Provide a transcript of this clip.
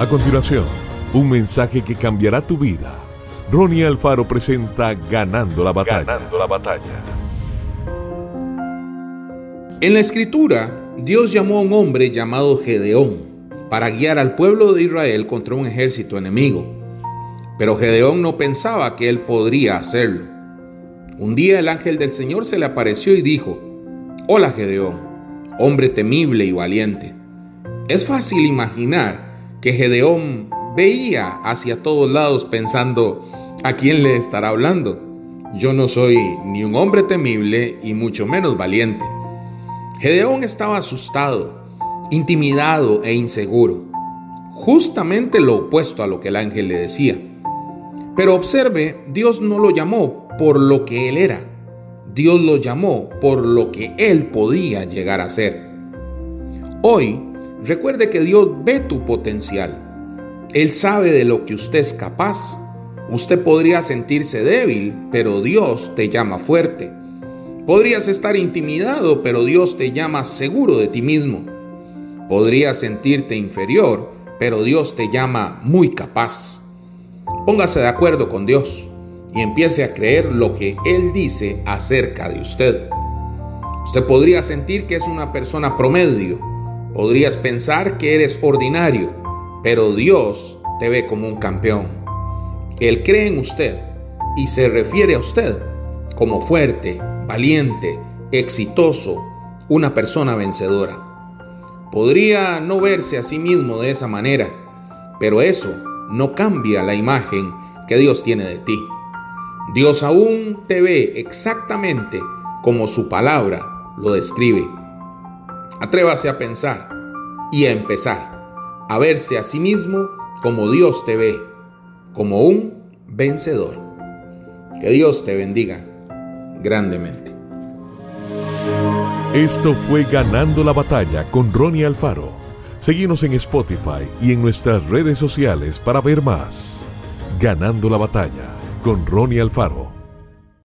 A continuación, un mensaje que cambiará tu vida. Ronnie Alfaro presenta Ganando la batalla. Ganando la batalla. En la escritura, Dios llamó a un hombre llamado Gedeón para guiar al pueblo de Israel contra un ejército enemigo. Pero Gedeón no pensaba que él podría hacerlo. Un día el ángel del Señor se le apareció y dijo, Hola Gedeón, hombre temible y valiente. Es fácil imaginar que Gedeón veía hacia todos lados pensando, ¿a quién le estará hablando? Yo no soy ni un hombre temible y mucho menos valiente. Gedeón estaba asustado, intimidado e inseguro, justamente lo opuesto a lo que el ángel le decía. Pero observe, Dios no lo llamó por lo que él era, Dios lo llamó por lo que él podía llegar a ser. Hoy Recuerde que Dios ve tu potencial. Él sabe de lo que usted es capaz. Usted podría sentirse débil, pero Dios te llama fuerte. Podrías estar intimidado, pero Dios te llama seguro de ti mismo. Podrías sentirte inferior, pero Dios te llama muy capaz. Póngase de acuerdo con Dios y empiece a creer lo que Él dice acerca de usted. Usted podría sentir que es una persona promedio, Podrías pensar que eres ordinario, pero Dios te ve como un campeón. Él cree en usted y se refiere a usted como fuerte, valiente, exitoso, una persona vencedora. Podría no verse a sí mismo de esa manera, pero eso no cambia la imagen que Dios tiene de ti. Dios aún te ve exactamente como su palabra lo describe. Atrévase a pensar y a empezar a verse a sí mismo como Dios te ve, como un vencedor. Que Dios te bendiga grandemente. Esto fue Ganando la Batalla con Ronnie Alfaro. Seguimos en Spotify y en nuestras redes sociales para ver más. Ganando la Batalla con Ronnie Alfaro.